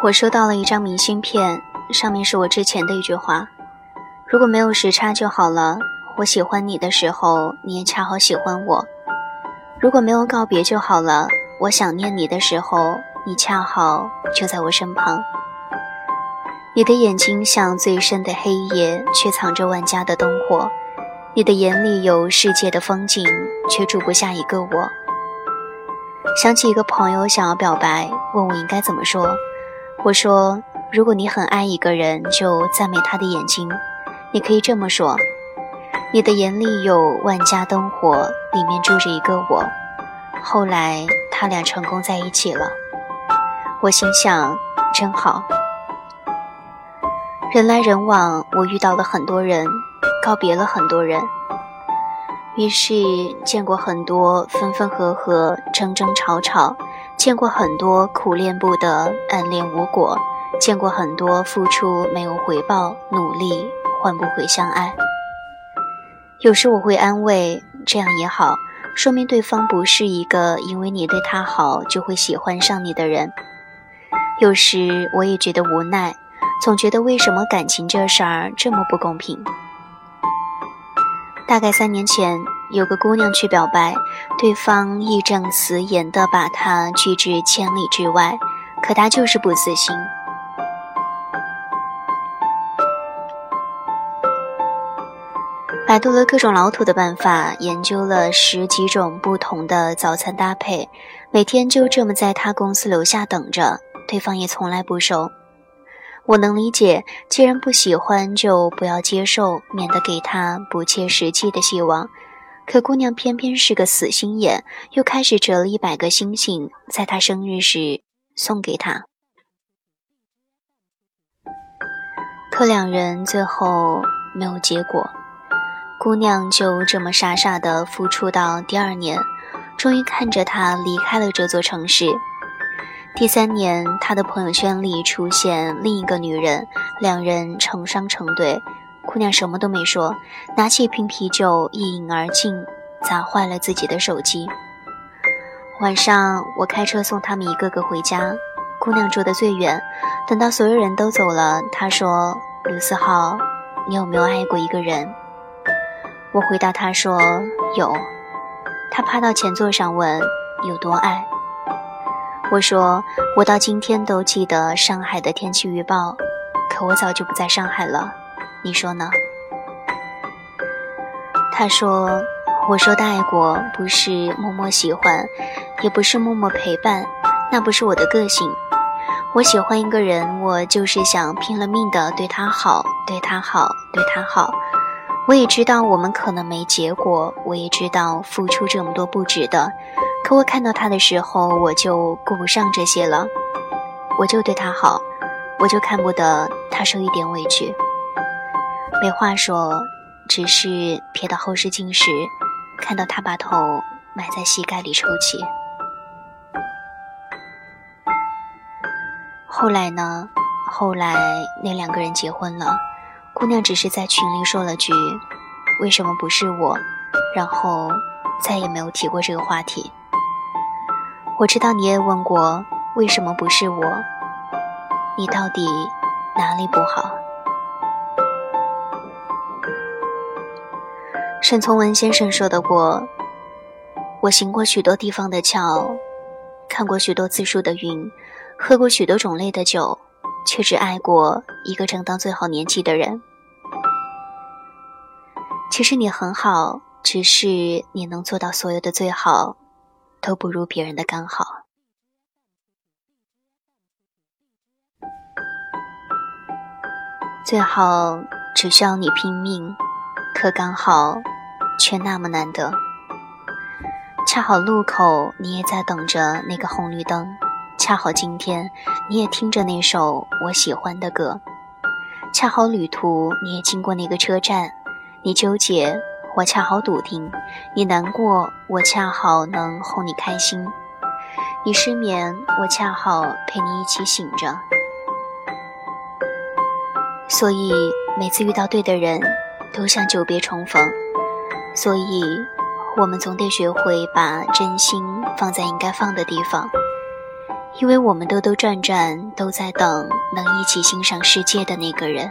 我收到了一张明信片，上面是我之前的一句话：“如果没有时差就好了。我喜欢你的时候，你也恰好喜欢我。如果没有告别就好了。我想念你的时候，你恰好就在我身旁。你的眼睛像最深的黑夜，却藏着万家的灯火。你的眼里有世界的风景，却住不下一个我。”想起一个朋友想要表白，问我应该怎么说。我说：“如果你很爱一个人，就赞美他的眼睛。你可以这么说：你的眼里有万家灯火，里面住着一个我。后来他俩成功在一起了。我心想，真好。人来人往，我遇到了很多人，告别了很多人。于是见过很多分分合合，争争吵吵。”见过很多苦恋不得，暗恋无果；见过很多付出没有回报，努力换不回相爱。有时我会安慰，这样也好，说明对方不是一个因为你对他好就会喜欢上你的人。有时我也觉得无奈，总觉得为什么感情这事儿这么不公平。大概三年前。有个姑娘去表白，对方义正辞严地把她拒之千里之外，可她就是不死心。百度了各种老土的办法，研究了十几种不同的早餐搭配，每天就这么在他公司楼下等着，对方也从来不收。我能理解，既然不喜欢，就不要接受，免得给他不切实际的希望。可姑娘偏偏是个死心眼，又开始折了一百个星星，在他生日时送给他。可两人最后没有结果，姑娘就这么傻傻的付出到第二年，终于看着他离开了这座城市。第三年，他的朋友圈里出现另一个女人，两人成双成对。姑娘什么都没说，拿起一瓶啤酒一饮而尽，砸坏了自己的手机。晚上我开车送他们一个个回家，姑娘住的最远。等到所有人都走了，她说：“卢思浩，你有没有爱过一个人？”我回答她说：“有。”她趴到前座上问：“有多爱？”我说：“我到今天都记得上海的天气预报，可我早就不在上海了。”你说呢？他说：“我说的爱过，不是默默喜欢，也不是默默陪伴，那不是我的个性。我喜欢一个人，我就是想拼了命的对他好，对他好，对他好。我也知道我们可能没结果，我也知道付出这么多不值得。可我看到他的时候，我就顾不上这些了，我就对他好，我就看不得他受一点委屈。”没话说，只是瞥到后视镜时，看到他把头埋在膝盖里抽泣。后来呢？后来那两个人结婚了，姑娘只是在群里说了句“为什么不是我”，然后再也没有提过这个话题。我知道你也问过为什么不是我，你到底哪里不好？沈从文先生说的过：“我行过许多地方的桥，看过许多次数的云，喝过许多种类的酒，却只爱过一个正当最好年纪的人。其实你很好，只是你能做到所有的最好，都不如别人的刚好。最好只需要你拼命。”可刚好，却那么难得。恰好路口你也在等着那个红绿灯，恰好今天你也听着那首我喜欢的歌，恰好旅途你也经过那个车站。你纠结，我恰好笃定；你难过，我恰好能哄你开心；你失眠，我恰好陪你一起醒着。所以每次遇到对的人。都像久别重逢，所以，我们总得学会把真心放在应该放的地方。因为我们兜兜转转都在等能一起欣赏世界的那个人。